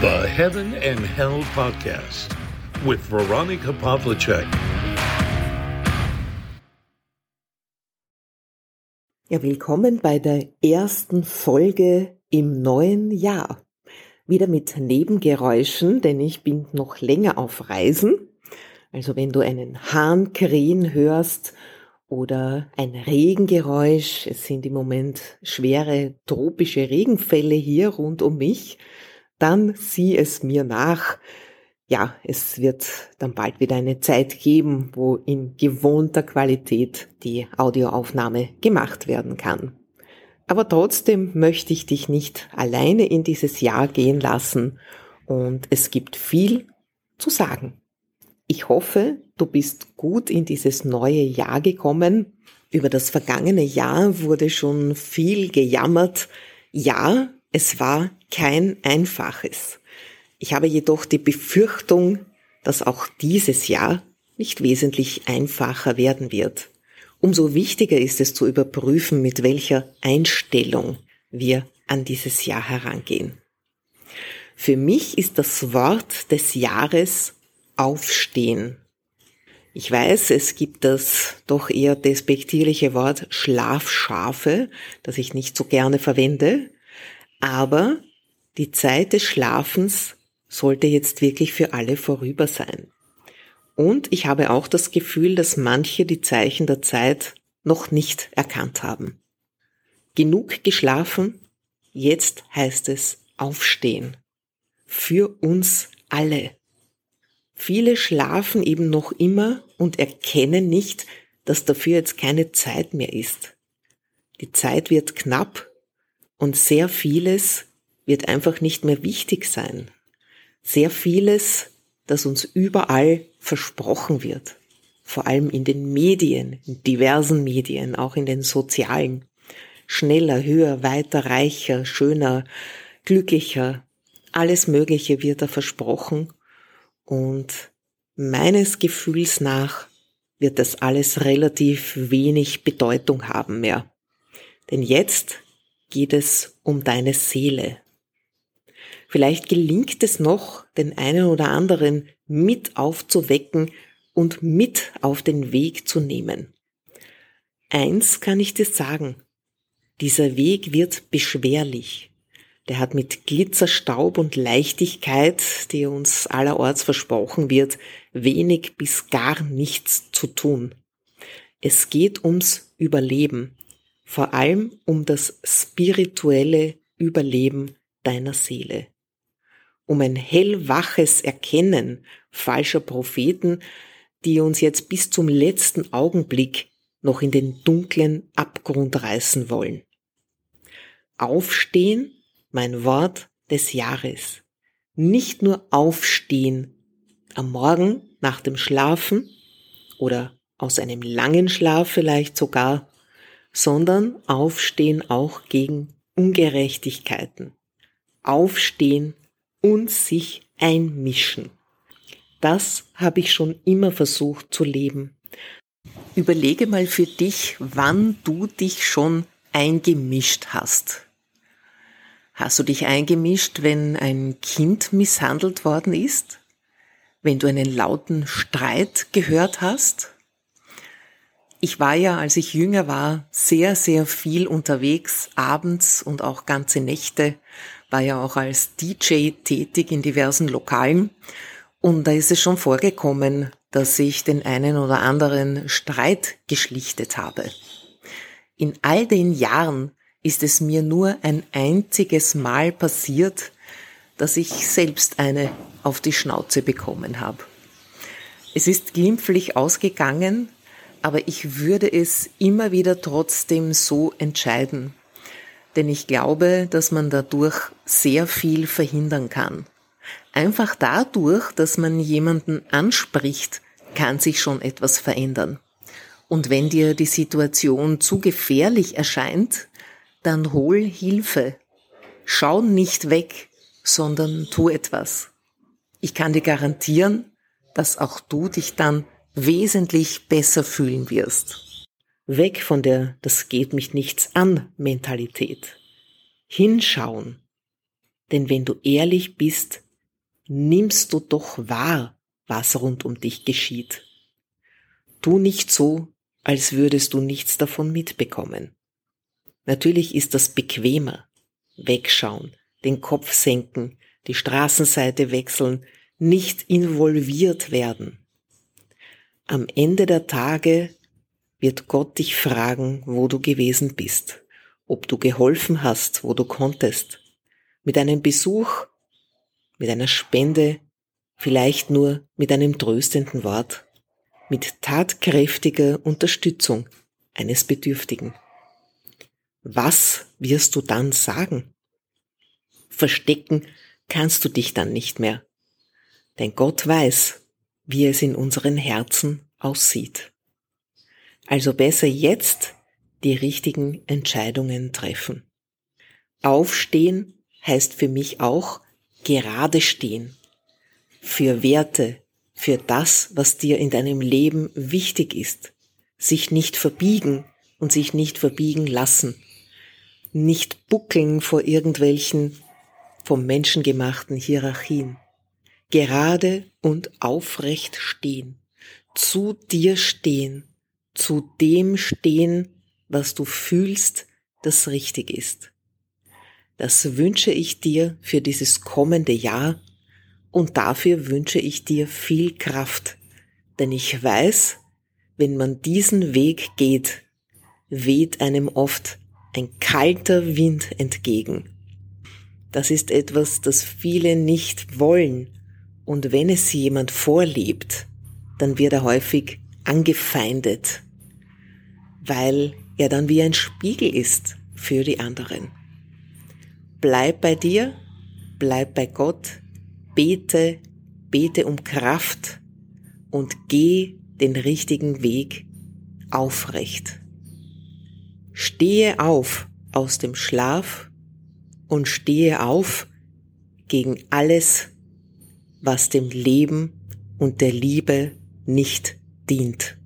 The Heaven and Hell Podcast with Veronica Pavlicek. Ja, willkommen bei der ersten Folge im neuen Jahr. Wieder mit Nebengeräuschen, denn ich bin noch länger auf Reisen. Also wenn du einen Hahn krähen hörst oder ein Regengeräusch, es sind im Moment schwere tropische Regenfälle hier rund um mich, dann sieh es mir nach. Ja, es wird dann bald wieder eine Zeit geben, wo in gewohnter Qualität die Audioaufnahme gemacht werden kann. Aber trotzdem möchte ich dich nicht alleine in dieses Jahr gehen lassen und es gibt viel zu sagen. Ich hoffe, du bist gut in dieses neue Jahr gekommen. Über das vergangene Jahr wurde schon viel gejammert. Ja, es war kein einfaches. Ich habe jedoch die Befürchtung, dass auch dieses Jahr nicht wesentlich einfacher werden wird. Umso wichtiger ist es zu überprüfen, mit welcher Einstellung wir an dieses Jahr herangehen. Für mich ist das Wort des Jahres Aufstehen. Ich weiß, es gibt das doch eher despektierliche Wort Schlafschafe, das ich nicht so gerne verwende, aber die Zeit des Schlafens sollte jetzt wirklich für alle vorüber sein. Und ich habe auch das Gefühl, dass manche die Zeichen der Zeit noch nicht erkannt haben. Genug geschlafen, jetzt heißt es aufstehen. Für uns alle. Viele schlafen eben noch immer und erkennen nicht, dass dafür jetzt keine Zeit mehr ist. Die Zeit wird knapp und sehr vieles wird einfach nicht mehr wichtig sein. Sehr vieles, das uns überall versprochen wird. Vor allem in den Medien, in diversen Medien, auch in den sozialen. Schneller, höher, weiter, reicher, schöner, glücklicher. Alles Mögliche wird da versprochen. Und meines Gefühls nach wird das alles relativ wenig Bedeutung haben mehr. Denn jetzt geht es um deine Seele. Vielleicht gelingt es noch, den einen oder anderen mit aufzuwecken und mit auf den Weg zu nehmen. Eins kann ich dir sagen, dieser Weg wird beschwerlich. Der hat mit Glitzerstaub und Leichtigkeit, die uns allerorts versprochen wird, wenig bis gar nichts zu tun. Es geht ums Überleben vor allem um das spirituelle Überleben deiner Seele, um ein hellwaches Erkennen falscher Propheten, die uns jetzt bis zum letzten Augenblick noch in den dunklen Abgrund reißen wollen. Aufstehen, mein Wort des Jahres. Nicht nur aufstehen am Morgen nach dem Schlafen oder aus einem langen Schlaf vielleicht sogar, sondern aufstehen auch gegen Ungerechtigkeiten. Aufstehen und sich einmischen. Das habe ich schon immer versucht zu leben. Überlege mal für dich, wann du dich schon eingemischt hast. Hast du dich eingemischt, wenn ein Kind misshandelt worden ist? Wenn du einen lauten Streit gehört hast? Ich war ja, als ich jünger war, sehr, sehr viel unterwegs, abends und auch ganze Nächte, war ja auch als DJ tätig in diversen Lokalen. Und da ist es schon vorgekommen, dass ich den einen oder anderen Streit geschlichtet habe. In all den Jahren ist es mir nur ein einziges Mal passiert, dass ich selbst eine auf die Schnauze bekommen habe. Es ist glimpflich ausgegangen, aber ich würde es immer wieder trotzdem so entscheiden. Denn ich glaube, dass man dadurch sehr viel verhindern kann. Einfach dadurch, dass man jemanden anspricht, kann sich schon etwas verändern. Und wenn dir die Situation zu gefährlich erscheint, dann hol Hilfe. Schau nicht weg, sondern tu etwas. Ich kann dir garantieren, dass auch du dich dann wesentlich besser fühlen wirst. Weg von der Das geht mich nichts an Mentalität. Hinschauen. Denn wenn du ehrlich bist, nimmst du doch wahr, was rund um dich geschieht. Tu nicht so, als würdest du nichts davon mitbekommen. Natürlich ist das bequemer. Wegschauen, den Kopf senken, die Straßenseite wechseln, nicht involviert werden. Am Ende der Tage wird Gott dich fragen, wo du gewesen bist, ob du geholfen hast, wo du konntest, mit einem Besuch, mit einer Spende, vielleicht nur mit einem tröstenden Wort, mit tatkräftiger Unterstützung eines Bedürftigen. Was wirst du dann sagen? Verstecken kannst du dich dann nicht mehr, denn Gott weiß, wie es in unseren Herzen aussieht. Also besser jetzt die richtigen Entscheidungen treffen. Aufstehen heißt für mich auch gerade stehen. Für Werte, für das, was dir in deinem Leben wichtig ist. Sich nicht verbiegen und sich nicht verbiegen lassen. Nicht buckeln vor irgendwelchen vom Menschen gemachten Hierarchien. Gerade und aufrecht stehen. Zu dir stehen zu dem stehen, was du fühlst, das richtig ist. Das wünsche ich dir für dieses kommende Jahr und dafür wünsche ich dir viel Kraft, denn ich weiß, wenn man diesen Weg geht, weht einem oft ein kalter Wind entgegen. Das ist etwas, das viele nicht wollen, und wenn es jemand vorlebt, dann wird er häufig angefeindet, weil er dann wie ein Spiegel ist für die anderen. Bleib bei dir, bleib bei Gott, bete, bete um Kraft und geh den richtigen Weg aufrecht. Stehe auf aus dem Schlaf und stehe auf gegen alles, was dem Leben und der Liebe nicht dient.